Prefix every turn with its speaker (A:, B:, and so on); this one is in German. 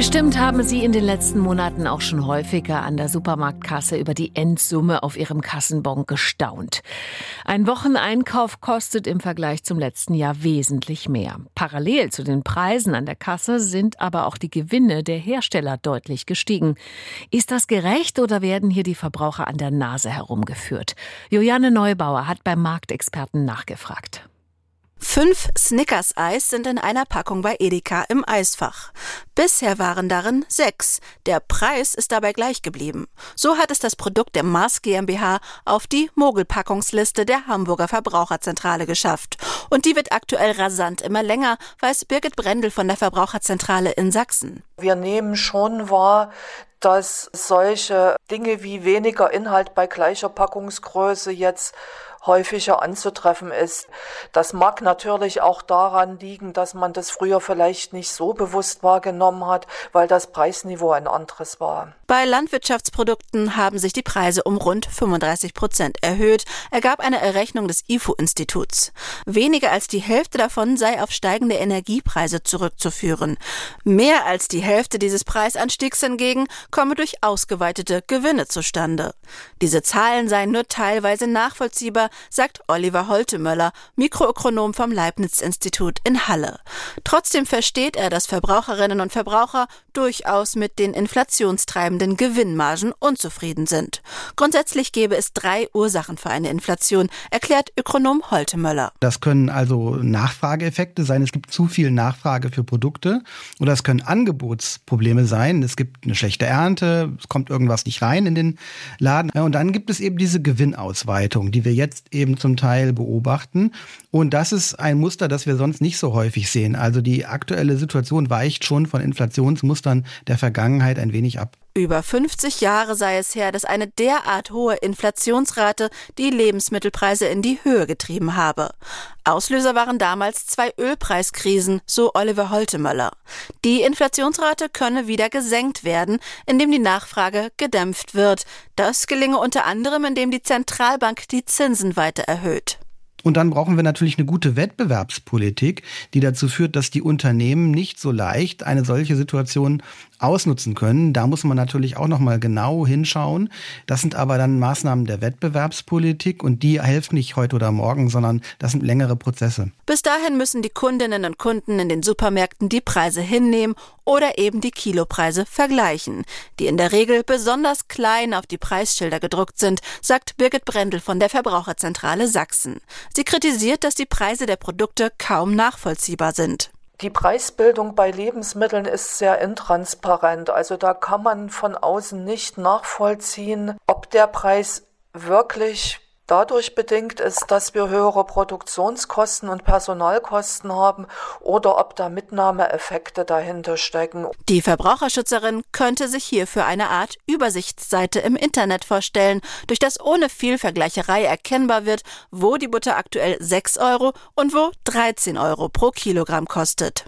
A: Bestimmt haben Sie in den letzten Monaten auch schon häufiger an der Supermarktkasse über die Endsumme auf Ihrem Kassenbon gestaunt. Ein Wocheneinkauf kostet im Vergleich zum letzten Jahr wesentlich mehr. Parallel zu den Preisen an der Kasse sind aber auch die Gewinne der Hersteller deutlich gestiegen. Ist das gerecht oder werden hier die Verbraucher an der Nase herumgeführt? Juliane Neubauer hat beim Marktexperten nachgefragt.
B: Fünf Snickers-Eis sind in einer Packung bei Edeka im Eisfach. Bisher waren darin sechs. Der Preis ist dabei gleich geblieben. So hat es das Produkt der Mars GmbH auf die Mogelpackungsliste der Hamburger Verbraucherzentrale geschafft. Und die wird aktuell rasant immer länger, weiß Birgit Brendel von der Verbraucherzentrale in Sachsen.
C: Wir nehmen schon wahr, dass solche Dinge wie weniger Inhalt bei gleicher Packungsgröße jetzt häufiger anzutreffen ist. Das mag natürlich auch daran liegen, dass man das früher vielleicht nicht so bewusst wahrgenommen hat, weil das Preisniveau ein anderes war.
B: Bei Landwirtschaftsprodukten haben sich die Preise um rund 35 Prozent erhöht, ergab eine Errechnung des IFO-Instituts. Weniger als die Hälfte davon sei auf steigende Energiepreise zurückzuführen. Mehr als die Hälfte dieses Preisanstiegs hingegen komme durch ausgeweitete Gewinne zustande. Diese Zahlen seien nur teilweise nachvollziehbar, sagt Oliver Holtemöller, Mikroökonom vom Leibniz-Institut in Halle. Trotzdem versteht er, dass Verbraucherinnen und Verbraucher durchaus mit den inflationstreibenden Gewinnmargen unzufrieden sind. Grundsätzlich gäbe es drei Ursachen für eine Inflation, erklärt Ökonom Holtemöller.
D: Das können also Nachfrageeffekte sein. Es gibt zu viel Nachfrage für Produkte oder es können Angebotsprobleme sein. Es gibt eine schlechte Ernte, es kommt irgendwas nicht rein in den Laden. Und dann gibt es eben diese Gewinnausweitung, die wir jetzt jetzt eben zum Teil beobachten. Und das ist ein Muster, das wir sonst nicht so häufig sehen. Also die aktuelle Situation weicht schon von Inflationsmustern der Vergangenheit ein wenig ab.
B: Über 50 Jahre sei es her, dass eine derart hohe Inflationsrate die Lebensmittelpreise in die Höhe getrieben habe. Auslöser waren damals zwei Ölpreiskrisen, so Oliver Holtemöller. Die Inflationsrate könne wieder gesenkt werden, indem die Nachfrage gedämpft wird. Das gelinge unter anderem, indem die Zentralbank die Zinsen weiter erhöht.
D: Und dann brauchen wir natürlich eine gute Wettbewerbspolitik, die dazu führt, dass die Unternehmen nicht so leicht eine solche Situation ausnutzen können. Da muss man natürlich auch noch mal genau hinschauen. Das sind aber dann Maßnahmen der Wettbewerbspolitik und die helfen nicht heute oder morgen, sondern das sind längere Prozesse.
B: Bis dahin müssen die Kundinnen und Kunden in den Supermärkten die Preise hinnehmen oder eben die Kilopreise vergleichen, die in der Regel besonders klein auf die Preisschilder gedruckt sind, sagt Birgit Brendel von der Verbraucherzentrale Sachsen. Sie kritisiert, dass die Preise der Produkte kaum nachvollziehbar sind.
C: Die Preisbildung bei Lebensmitteln ist sehr intransparent. Also da kann man von außen nicht nachvollziehen, ob der Preis wirklich dadurch bedingt ist, dass wir höhere Produktionskosten und Personalkosten haben oder ob da Mitnahmeeffekte dahinter stecken.
B: Die Verbraucherschützerin könnte sich hierfür eine Art Übersichtsseite im Internet vorstellen, durch das ohne viel Vergleicherei erkennbar wird, wo die Butter aktuell 6 Euro und wo 13 Euro pro Kilogramm kostet.